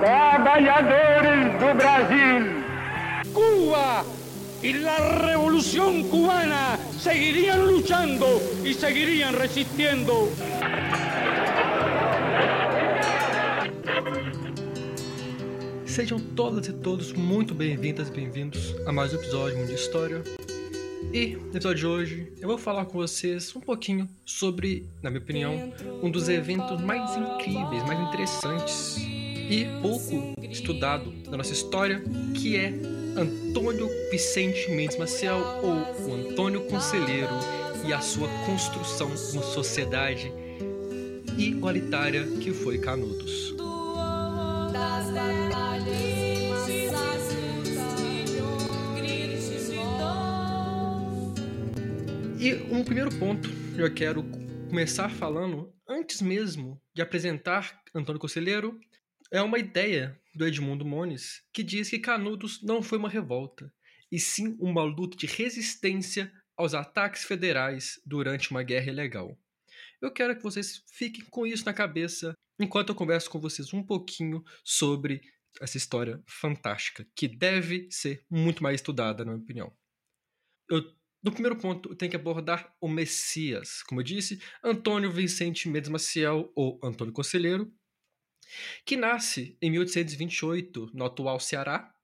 Trabalhadores do Brasil! Cuba y la revolución cubana seguirían luchando y seguirían resistiendo. Sejam todas e todos muito bem-vindas e bem-vindos a mais um episódio de História. E no episódio de hoje eu vou falar com vocês um pouquinho sobre, na minha opinião, um dos eventos mais incríveis, mais interessantes e pouco estudado da nossa história, que é Antônio Vicente Mendes Maciel ou o Antônio Conselheiro e a sua construção como sociedade igualitária que foi Canudos. E um primeiro ponto eu quero começar falando, antes mesmo de apresentar Antônio Conselheiro, é uma ideia do Edmundo Mones que diz que Canudos não foi uma revolta, e sim uma luta de resistência aos ataques federais durante uma guerra ilegal. Eu quero que vocês fiquem com isso na cabeça enquanto eu converso com vocês um pouquinho sobre essa história fantástica, que deve ser muito mais estudada, na minha opinião. Eu, no primeiro ponto, tenho que abordar o Messias. Como eu disse, Antônio Vicente Mendes Maciel, ou Antônio Conselheiro, que nasce em 1828 no atual Ceará,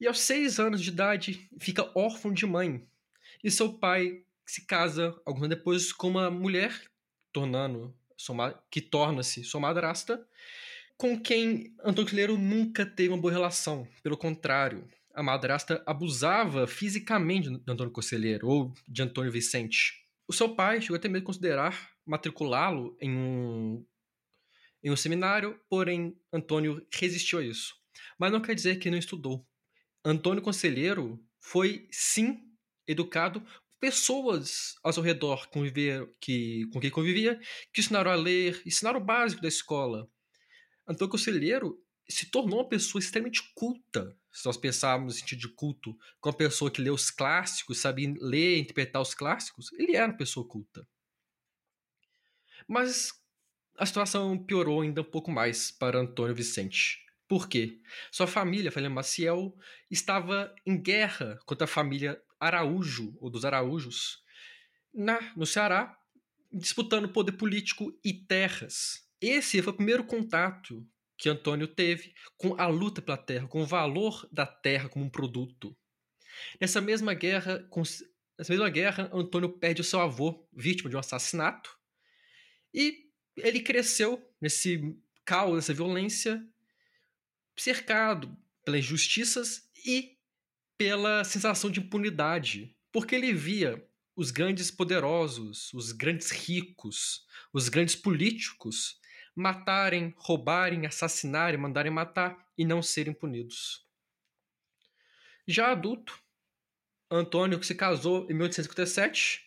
e aos seis anos de idade fica órfão de mãe, e seu pai se casa alguns anos depois com uma mulher, tornando que torna-se sua madrasta, com quem Antônio Conselheiro nunca teve uma boa relação. Pelo contrário, a madrasta abusava fisicamente de Antônio Conselheiro ou de Antônio Vicente. O seu pai chegou até mesmo a considerar matriculá-lo em um em um seminário, porém Antônio resistiu a isso. Mas não quer dizer que não estudou. Antônio Conselheiro foi, sim, educado pessoas ao seu redor conviver, que, com quem convivia, que ensinaram a ler, ensinaram o básico da escola. Antônio Conselheiro se tornou uma pessoa extremamente culta, se nós pensarmos no sentido de culto, com uma pessoa que lê os clássicos, sabia ler e interpretar os clássicos, ele era uma pessoa culta. Mas a situação piorou ainda um pouco mais para Antônio Vicente. Por quê? Sua família, a Maciel, estava em guerra contra a família Araújo, ou dos Araújos, na, no Ceará, disputando poder político e terras. Esse foi o primeiro contato que Antônio teve com a luta pela terra, com o valor da terra como um produto. Nessa mesma guerra, com, nessa mesma guerra, Antônio perde o seu avô, vítima de um assassinato, e ele cresceu nesse caos, nessa violência, cercado pelas injustiças e pela sensação de impunidade, porque ele via os grandes poderosos, os grandes ricos, os grandes políticos matarem, roubarem, assassinarem, mandarem matar e não serem punidos. Já adulto, Antônio se casou em 1857,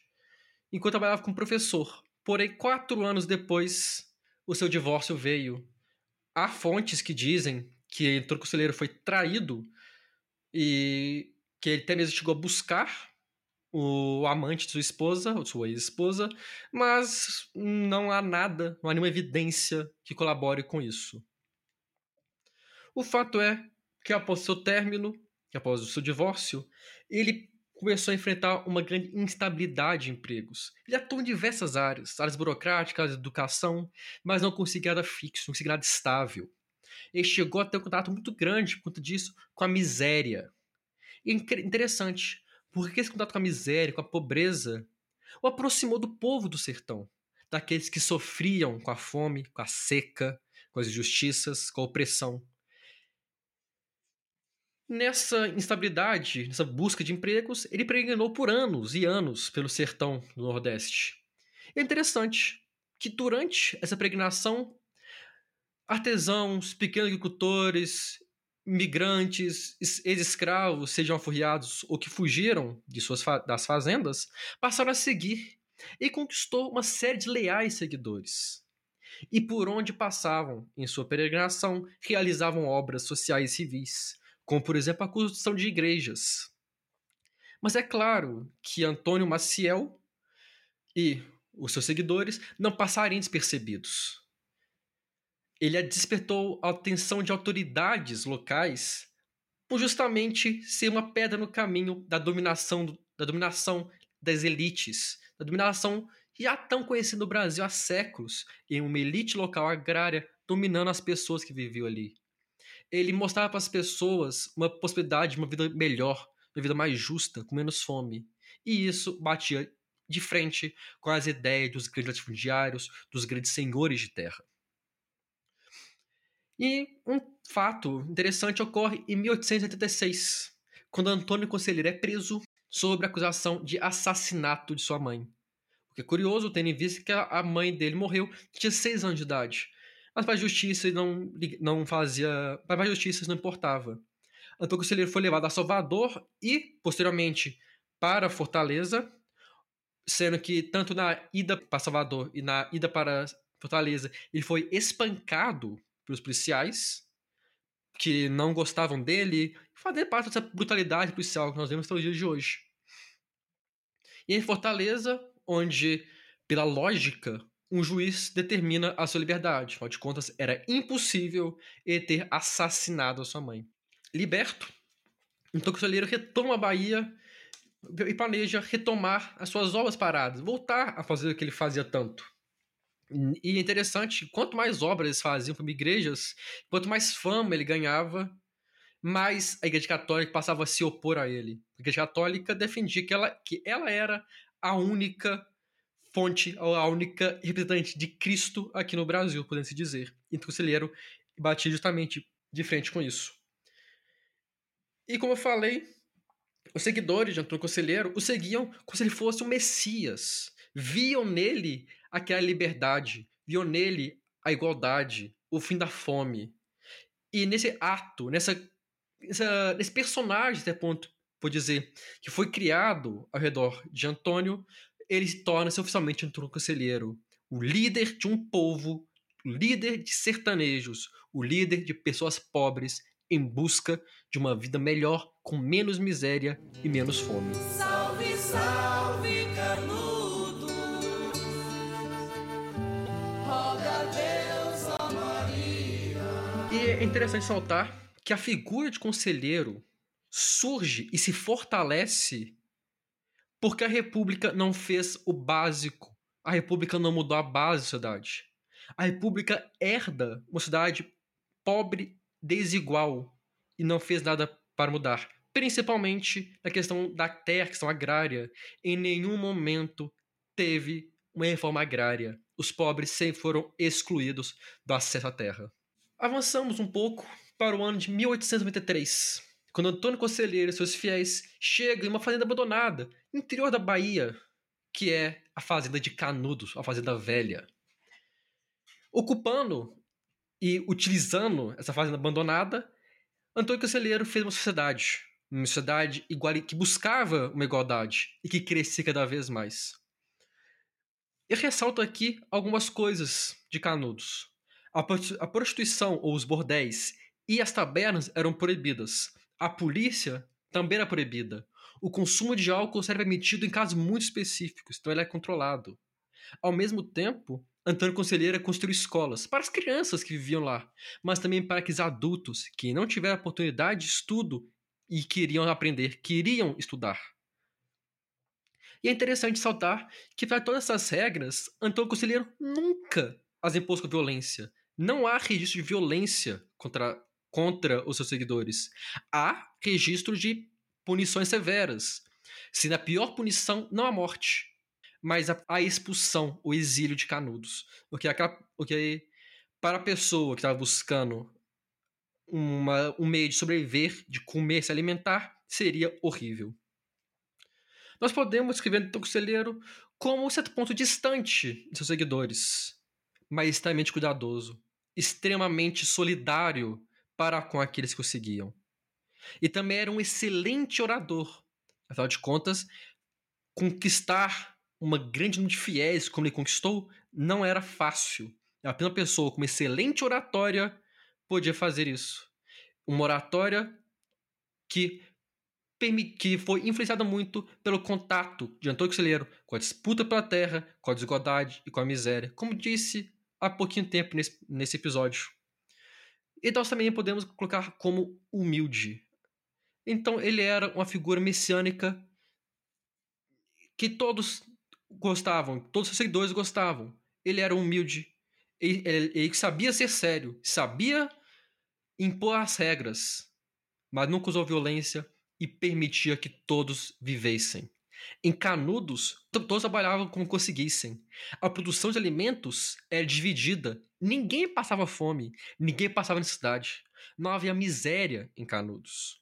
enquanto trabalhava como professor Porém, quatro anos depois, o seu divórcio veio. Há fontes que dizem que o conselheiro foi traído e que ele até mesmo chegou a buscar o amante de sua esposa, sua ex-esposa, mas não há nada, não há nenhuma evidência que colabore com isso. O fato é que após seu término, após o seu divórcio, ele começou a enfrentar uma grande instabilidade de empregos. Ele atuou em diversas áreas, áreas burocráticas, educação, mas não conseguia nada fixo, não conseguia nada estável. Ele chegou a ter um contato muito grande, por conta disso, com a miséria. E é interessante, porque esse contato com a miséria, com a pobreza, o aproximou do povo do sertão, daqueles que sofriam com a fome, com a seca, com as injustiças, com a opressão nessa instabilidade, nessa busca de empregos, ele peregrinou por anos e anos pelo sertão do Nordeste. é interessante que durante essa peregrinação, artesãos, pequenos agricultores, migrantes, ex-escravos, sejam afurriados ou que fugiram de suas fa das fazendas, passaram a seguir e conquistou uma série de leais seguidores. E por onde passavam em sua peregrinação, realizavam obras sociais e civis, como por exemplo a construção de igrejas. Mas é claro que Antônio Maciel e os seus seguidores não passarem despercebidos. Ele despertou a atenção de autoridades locais por justamente ser uma pedra no caminho da dominação, da dominação das elites, da dominação já tão conhecida no Brasil há séculos, em uma elite local agrária dominando as pessoas que viviam ali. Ele mostrava para as pessoas uma possibilidade de uma vida melhor, uma vida mais justa, com menos fome. E isso batia de frente com as ideias dos grandes latifundiários, dos grandes senhores de terra. E um fato interessante ocorre em 1886, quando Antônio Conselheiro é preso sob acusação de assassinato de sua mãe. O que é curioso, tendo em vista que a mãe dele morreu, tinha seis anos de idade. Mas para a justiça não, não fazia. Para a justiça não importava. Antônio Conselheiro foi levado a Salvador e, posteriormente, para Fortaleza, sendo que tanto na ida para Salvador e na ida para Fortaleza ele foi espancado pelos policiais que não gostavam dele, fazer parte dessa brutalidade policial que nós vemos até os dias de hoje. E em Fortaleza, onde, pela lógica, um juiz determina a sua liberdade. Afinal de contas, era impossível ele ter assassinado a sua mãe. Liberto, então o conselheiro retoma a Bahia e planeja retomar as suas obras paradas, voltar a fazer o que ele fazia tanto. E é interessante, quanto mais obras eles faziam como igrejas, quanto mais fama ele ganhava, mais a Igreja Católica passava a se opor a ele. A Igreja Católica defendia que ela, que ela era a única fonte, a única representante de Cristo aqui no Brasil, podendo se dizer. Então o conselheiro batia justamente de frente com isso. E como eu falei, os seguidores de Antônio Conselheiro o seguiam como se ele fosse o Messias. Viam nele aquela liberdade, viam nele a igualdade, o fim da fome. E nesse ato, nessa, nessa nesse personagem, até ponto, vou dizer, que foi criado ao redor de Antônio, ele torna-se oficialmente Antônio Conselheiro, o líder de um povo, o líder de sertanejos, o líder de pessoas pobres em busca de uma vida melhor, com menos miséria e menos fome. Salve, salve, é interessante saltar que a figura de conselheiro surge e se fortalece porque a República não fez o básico. A República não mudou a base da sociedade. A República herda uma cidade pobre desigual e não fez nada para mudar. Principalmente na questão da terra, questão agrária. Em nenhum momento teve uma reforma agrária. Os pobres sempre foram excluídos do acesso à terra. Avançamos um pouco para o ano de 1893, quando Antônio Conselheiro e seus fiéis chegam em uma fazenda abandonada, interior da Bahia, que é a fazenda de Canudos, a fazenda velha. Ocupando e utilizando essa fazenda abandonada, Antônio Conselheiro fez uma sociedade. Uma sociedade que buscava uma igualdade e que crescia cada vez mais. Eu ressalto aqui algumas coisas de Canudos. A prostituição ou os bordéis e as tabernas eram proibidas. A polícia também era proibida. O consumo de álcool será permitido em casos muito específicos, então ele é controlado. Ao mesmo tempo, Antônio Conselheira construiu escolas para as crianças que viviam lá, mas também para aqueles adultos que não tiveram oportunidade de estudo e queriam aprender, queriam estudar. E é interessante saltar que, para todas essas regras, Antônio Conselheiro nunca as impôs com violência. Não há registro de violência contra, contra os seus seguidores. Há registro de punições severas, sendo a pior punição não a morte, mas a, a expulsão, o exílio de Canudos. O que, o que para a pessoa que estava buscando uma, um meio de sobreviver, de comer, se alimentar, seria horrível. Nós podemos escrever no Conselheiro como um certo ponto distante de seus seguidores, mas extremamente cuidadoso, extremamente solidário para com aqueles que o seguiam. E também era um excelente orador. Afinal de contas, conquistar uma grande número de fiéis como ele conquistou não era fácil. Apenas uma pessoa com uma excelente oratória podia fazer isso. Uma oratória que que foi influenciada muito pelo contato de Antônio Conselheiro com a disputa pela terra, com a desigualdade e com a miséria, como disse há pouquinho tempo nesse, nesse episódio. E nós também podemos colocar como humilde. Então ele era uma figura messiânica que todos gostavam, todos os seguidores gostavam. Ele era humilde, ele, ele, ele sabia ser sério, sabia impor as regras, mas nunca usou violência e permitia que todos vivessem. Em Canudos, todos trabalhavam como conseguissem. A produção de alimentos era dividida. Ninguém passava fome, ninguém passava necessidade. Não havia miséria em Canudos.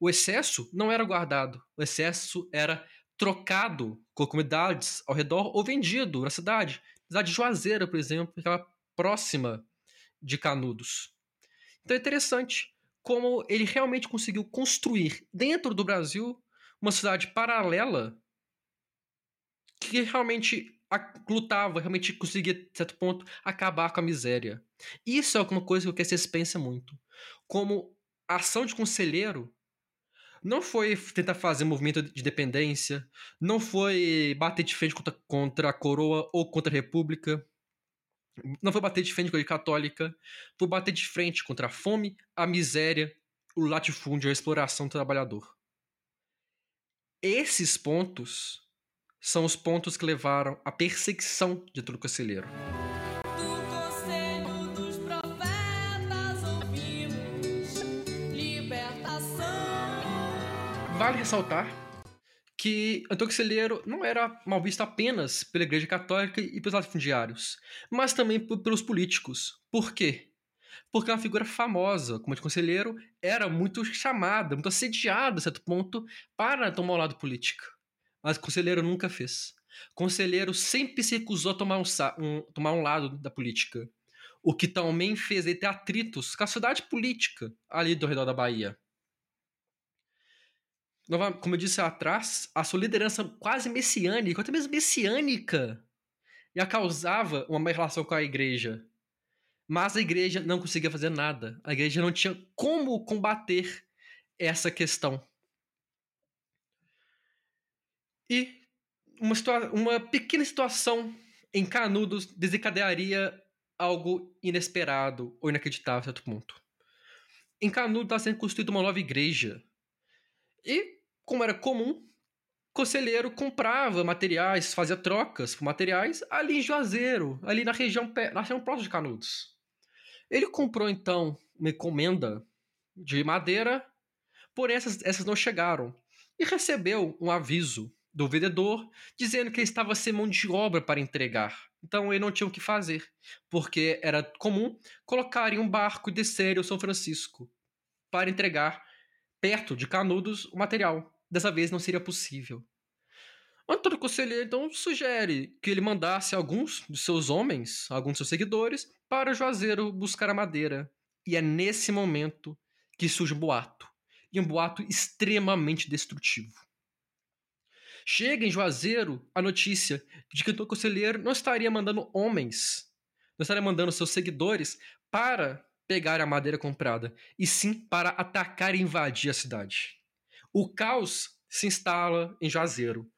O excesso não era guardado, o excesso era trocado com comunidades ao redor ou vendido na cidade. A cidade de Juazeira, por exemplo, ficava próxima de Canudos. Então é interessante como ele realmente conseguiu construir dentro do Brasil uma cidade paralela que realmente lutava, realmente conseguia, de certo ponto, acabar com a miséria. Isso é alguma coisa que o Cassius pensa muito. Como a ação de conselheiro não foi tentar fazer movimento de dependência, não foi bater de frente contra, contra a coroa ou contra a república, não foi bater de frente com a católica, foi bater de frente contra a fome, a miséria, o latifúndio, a exploração do trabalhador. Esses pontos são os pontos que levaram à perseguição de Túlio Conselheiro. Vale ressaltar que Antônio Conselheiro não era mal visto apenas pela Igreja Católica e pelos latifundiários, mas também pelos políticos. Por quê? Porque uma figura famosa, como de conselheiro, era muito chamada, muito assediada, a certo ponto, para tomar o lado político. Mas o conselheiro nunca fez. O conselheiro sempre se recusou a tomar um, um, tomar um lado da política. O que também fez ele ter atritos com a sociedade política ali do redor da Bahia como eu disse atrás, a sua liderança quase messiânica, até mesmo messiânica, já causava uma má relação com a igreja. Mas a igreja não conseguia fazer nada. A igreja não tinha como combater essa questão. E uma, uma pequena situação em Canudos desencadearia algo inesperado ou inacreditável a certo ponto. Em Canudos está sendo construída uma nova igreja e, como era comum, conselheiro comprava materiais, fazia trocas por materiais ali em Juazeiro, ali na região, na região próxima de Canudos. Ele comprou então uma encomenda de madeira, porém essas, essas não chegaram, e recebeu um aviso do vendedor dizendo que ele estava sem mão de obra para entregar. Então ele não tinha o que fazer, porque era comum colocar em um barco e descer ao São Francisco para entregar perto de Canudos o material. Dessa vez não seria possível. Antônio Conselheiro então sugere que ele mandasse alguns de seus homens, alguns de seus seguidores, para Juazeiro buscar a madeira. E é nesse momento que surge um boato. E um boato extremamente destrutivo. Chega em Juazeiro a notícia de que o Conselheiro não estaria mandando homens, não estaria mandando seus seguidores para pegar a madeira comprada, e sim para atacar e invadir a cidade. O caos se instala em Juazeiro.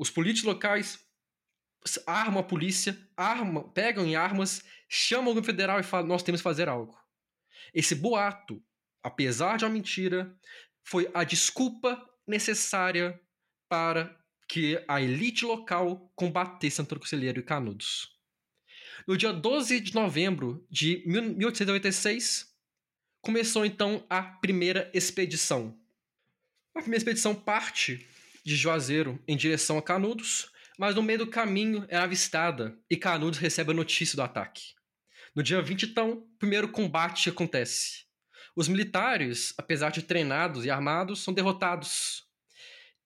Os políticos locais armam a polícia, armam, pegam em armas, chamam o governo federal e falam: nós temos que fazer algo. Esse boato, apesar de uma mentira, foi a desculpa necessária para que a elite local combatesse Antônio Conselheiro e Canudos. No dia 12 de novembro de 1896, começou então a primeira expedição. A primeira expedição parte de Juazeiro em direção a Canudos, mas no meio do caminho é avistada e Canudos recebe a notícia do ataque. No dia 20, então, o primeiro combate acontece. Os militares, apesar de treinados e armados, são derrotados.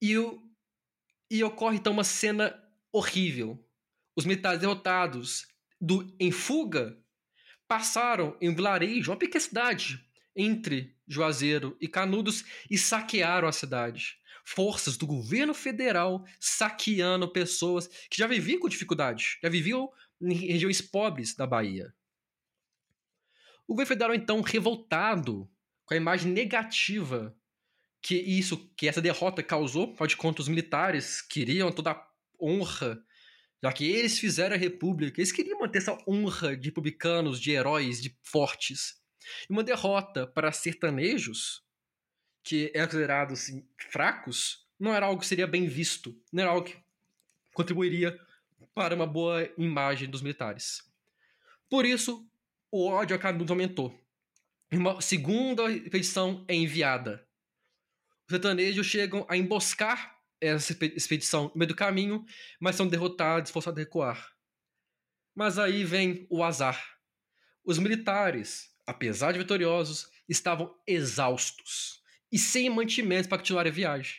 E, o, e ocorre então uma cena horrível. Os militares derrotados do em fuga passaram em um vilarejo, uma pequena cidade entre Juazeiro e Canudos e saquearam a cidade. Forças do governo federal saqueando pessoas que já viviam com dificuldade, já viviam em regiões pobres da Bahia. O governo federal, então, revoltado com a imagem negativa que isso, que essa derrota causou, afinal de contas, os militares queriam toda a honra, já que eles fizeram a república, eles queriam manter essa honra de republicanos, de heróis, de fortes. E uma derrota para sertanejos, que é considerado assim, fracos, não era algo que seria bem visto, não era algo que contribuiria para uma boa imagem dos militares. Por isso, o ódio a Canudos aumentou. Uma segunda expedição é enviada. Os sertanejos chegam a emboscar essa expedição no meio do caminho, mas são derrotados e forçados a recuar. Mas aí vem o azar. Os militares, apesar de vitoriosos, estavam exaustos e sem mantimentos para continuar a viagem.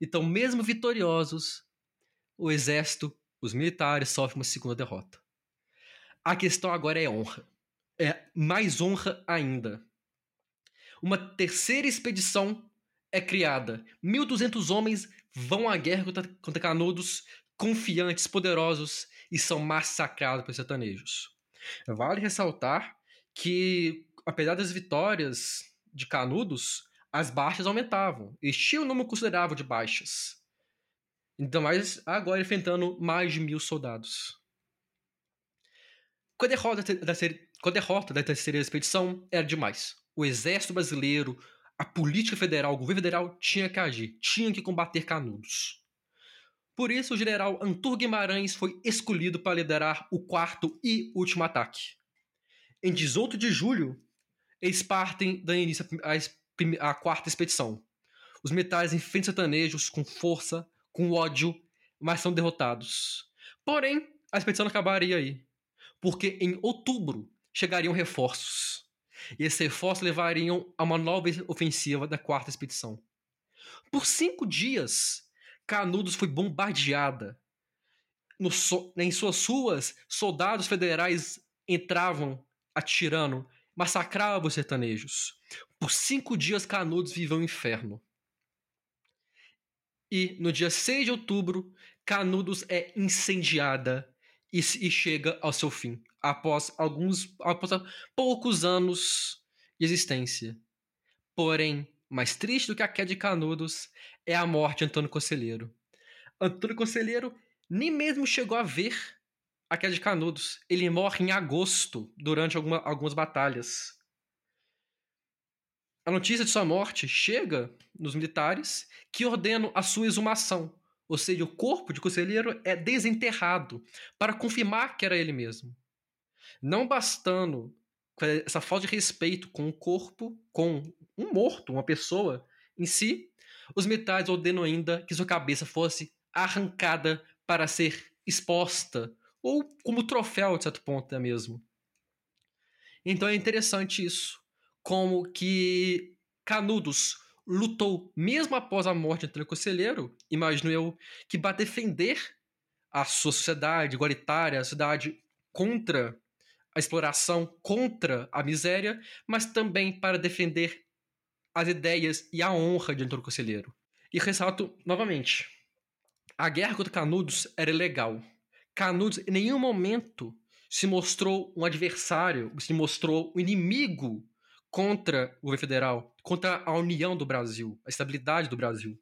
Então, mesmo vitoriosos, o exército, os militares sofrem uma segunda derrota. A questão agora é honra. É mais honra ainda. Uma terceira expedição é criada. 1.200 homens vão à guerra contra, contra Canudos, confiantes, poderosos, e são massacrados pelos sertanejos. Vale ressaltar que, apesar das vitórias de Canudos, as baixas aumentavam. E tinha um número considerável de baixas. Então, mais agora enfrentando mais de mil soldados. Com a derrota da, com a derrota da terceira expedição, era demais. O exército brasileiro, a política federal, o governo federal tinha que agir, tinha que combater canudos. Por isso, o general Arthur Guimarães foi escolhido para liderar o quarto e último ataque. Em 18 de julho, eles partem da início a, quarta expedição. Os militares enfrentam sertanejos com força, com ódio, mas são derrotados. Porém, a expedição não acabaria aí porque em outubro chegariam reforços. E esses reforços levariam a uma nova ofensiva da quarta expedição. Por cinco dias, Canudos foi bombardeada. No, em suas ruas, soldados federais entravam atirando, massacravam os sertanejos. Por cinco dias, Canudos viveu um inferno. E no dia 6 de outubro, Canudos é incendiada e, e chega ao seu fim, após alguns após poucos anos de existência. Porém, mais triste do que a queda de Canudos é a morte de Antônio Conselheiro. Antônio Conselheiro nem mesmo chegou a ver a queda de Canudos. Ele morre em agosto, durante alguma, algumas batalhas. A notícia de sua morte chega nos militares que ordenam a sua exumação, ou seja, o corpo de conselheiro é desenterrado para confirmar que era ele mesmo. Não bastando essa falta de respeito com o corpo, com um morto, uma pessoa em si, os militares ordenam ainda que sua cabeça fosse arrancada para ser exposta, ou como troféu, de certo ponto, é mesmo. Então é interessante isso, como que Canudos lutou mesmo após a morte Antônio Conselheiro, imagino eu, que para defender a sua sociedade igualitária, a sociedade contra a exploração, contra a miséria, mas também para defender as ideias e a honra de Antônio Conselheiro. E ressalto novamente, a guerra contra Canudos era ilegal. Canudos em nenhum momento se mostrou um adversário, se mostrou um inimigo contra o governo federal, contra a união do Brasil, a estabilidade do Brasil.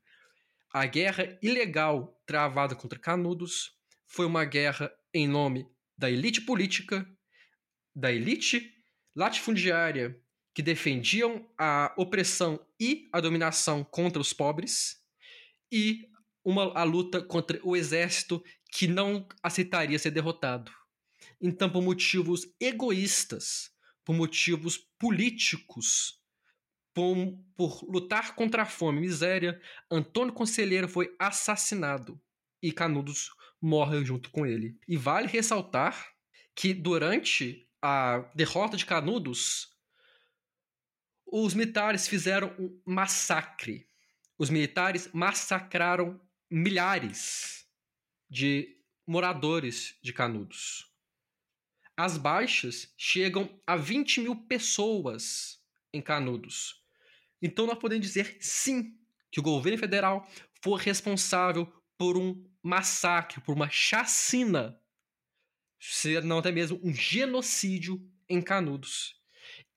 A guerra ilegal travada contra Canudos foi uma guerra em nome da elite política, da elite latifundiária que defendiam a opressão e a dominação contra os pobres e uma a luta contra o exército que não aceitaria ser derrotado. Então, por motivos egoístas, por motivos políticos, por, por lutar contra a fome e miséria, Antônio Conselheiro foi assassinado e Canudos morre junto com ele. E vale ressaltar que durante a derrota de Canudos, os militares fizeram um massacre. Os militares massacraram milhares de moradores de Canudos as baixas chegam a 20 mil pessoas em Canudos. Então nós podemos dizer sim que o governo federal foi responsável por um massacre, por uma chacina, se não até mesmo um genocídio em Canudos.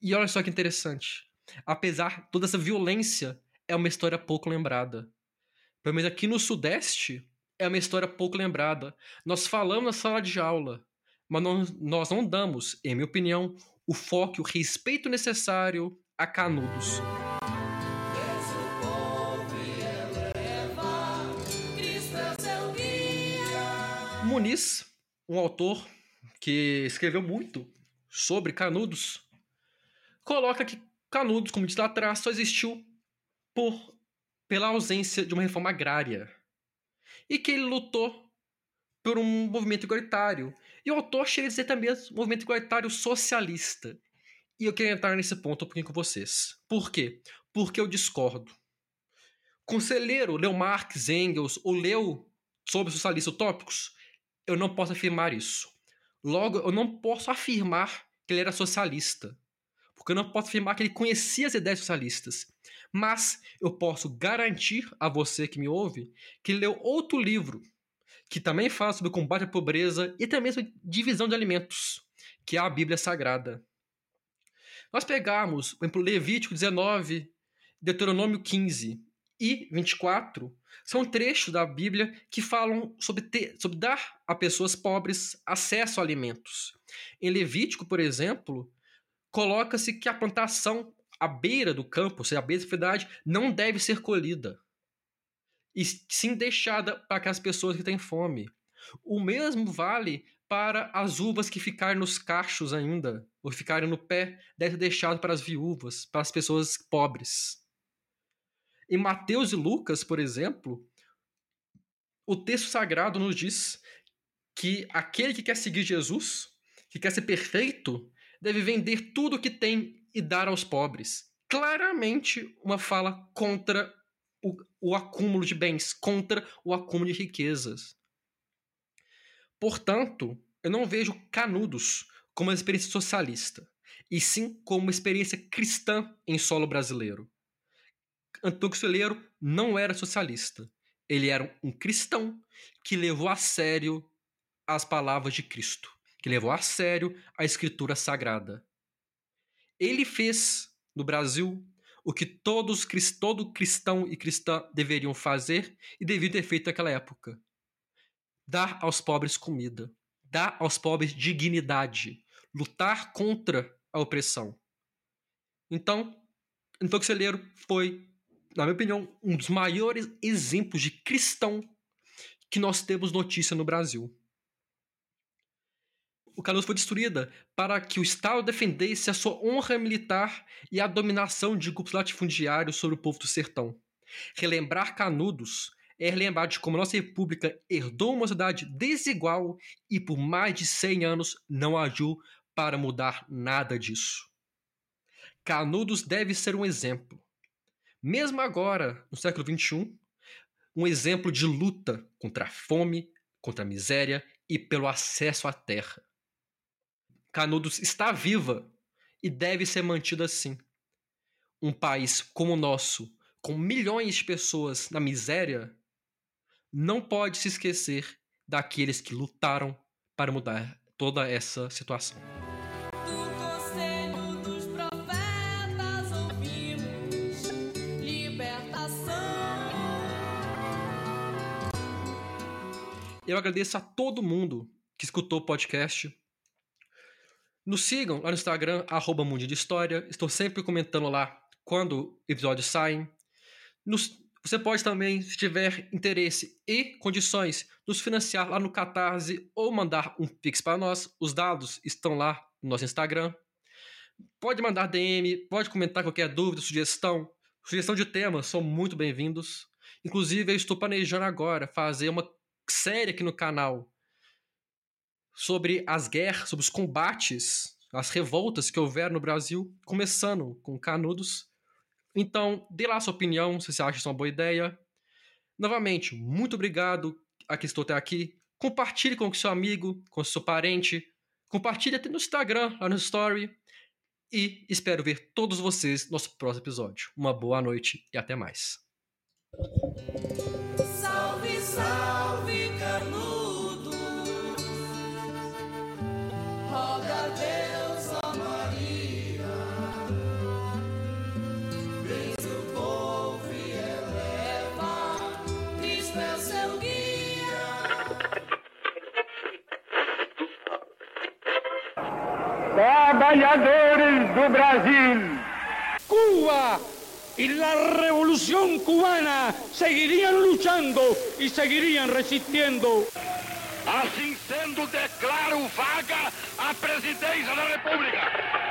E olha só que interessante. Apesar de toda essa violência, é uma história pouco lembrada. Pelo menos aqui no Sudeste, é uma história pouco lembrada. Nós falamos na sala de aula, mas nós não damos, em minha opinião, o foco e o respeito necessário a Canudos. Muniz, um autor que escreveu muito sobre Canudos, coloca que Canudos, como diz lá atrás, só existiu por, pela ausência de uma reforma agrária e que ele lutou por um movimento igualitário. E o autor chega a dizer também um movimento igualitário socialista. E eu queria entrar nesse ponto um pouquinho com vocês. Por quê? Porque eu discordo. Conselheiro leu Marx, Engels ou leu sobre socialistas utópicos? Eu não posso afirmar isso. Logo, eu não posso afirmar que ele era socialista. Porque eu não posso afirmar que ele conhecia as ideias socialistas. Mas eu posso garantir a você que me ouve que ele leu outro livro que também fala sobre o combate à pobreza e também sobre divisão de alimentos, que é a Bíblia Sagrada. Nós pegamos, por exemplo, Levítico 19, Deuteronômio 15 e 24, são trechos da Bíblia que falam sobre, ter, sobre dar a pessoas pobres acesso a alimentos. Em Levítico, por exemplo, coloca-se que a plantação à beira do campo, ou seja, à beira da propriedade, não deve ser colhida. E sim deixada para aquelas pessoas que têm fome. O mesmo vale para as uvas que ficarem nos cachos ainda, ou ficarem no pé, deve ser deixado para as viúvas, para as pessoas pobres. Em Mateus e Lucas, por exemplo, o texto sagrado nos diz que aquele que quer seguir Jesus, que quer ser perfeito, deve vender tudo o que tem e dar aos pobres. Claramente uma fala contra o, acúmulo de bens, contra o acúmulo de riquezas. Portanto, eu não vejo Canudos como uma experiência socialista, e sim como uma experiência cristã em solo brasileiro. Antônio Conselheiro não era socialista. Ele era um cristão que levou a sério as palavras de Cristo, que levou a sério a escritura sagrada. Ele fez no Brasil o que todos todo cristão e cristã deveriam fazer e deviam ter feito naquela época: dar aos pobres comida, dar aos pobres dignidade, lutar contra a opressão. Então, Antônio Conselheiro foi na minha opinião, um dos maiores exemplos de cristão que nós temos notícia no Brasil. O Canudos foi destruída para que o Estado defendesse a sua honra militar e a dominação de grupos latifundiários sobre o povo do sertão. Relembrar Canudos é relembrar de como nossa república herdou uma sociedade desigual e por mais de 100 anos não agiu para mudar nada disso. Canudos deve ser um exemplo mesmo agora, no século XXI, um exemplo de luta contra a fome, contra a miséria e pelo acesso à terra. Canudos está viva e deve ser mantida assim. Um país como o nosso, com milhões de pessoas na miséria, não pode se esquecer daqueles que lutaram para mudar toda essa situação. Eu agradeço a todo mundo que escutou o podcast. Nos sigam lá no Instagram, arroba de História. Estou sempre comentando lá quando episódios saem. Nos, você pode também, se tiver interesse e condições, nos financiar lá no Catarse ou mandar um Pix para nós. Os dados estão lá no nosso Instagram. Pode mandar DM, pode comentar qualquer dúvida, sugestão. Sugestão de temas são muito bem-vindos. Inclusive, eu estou planejando agora fazer uma série aqui no canal sobre as guerras, sobre os combates, as revoltas que houveram no Brasil, começando com Canudos. Então, dê lá sua opinião, se você acha isso uma boa ideia. Novamente, muito obrigado a quem estou até aqui. Compartilhe com o seu amigo, com o seu parente. Compartilhe até no Instagram, lá no Story. E espero ver todos vocês no nosso próximo episódio. Uma boa noite e até mais. Salve, salve! Trabalhadores do Brasil. Cuba y la revolución cubana seguirían luchando y seguirían resistiendo. Assim sendo, declaro vaga a presidência da República.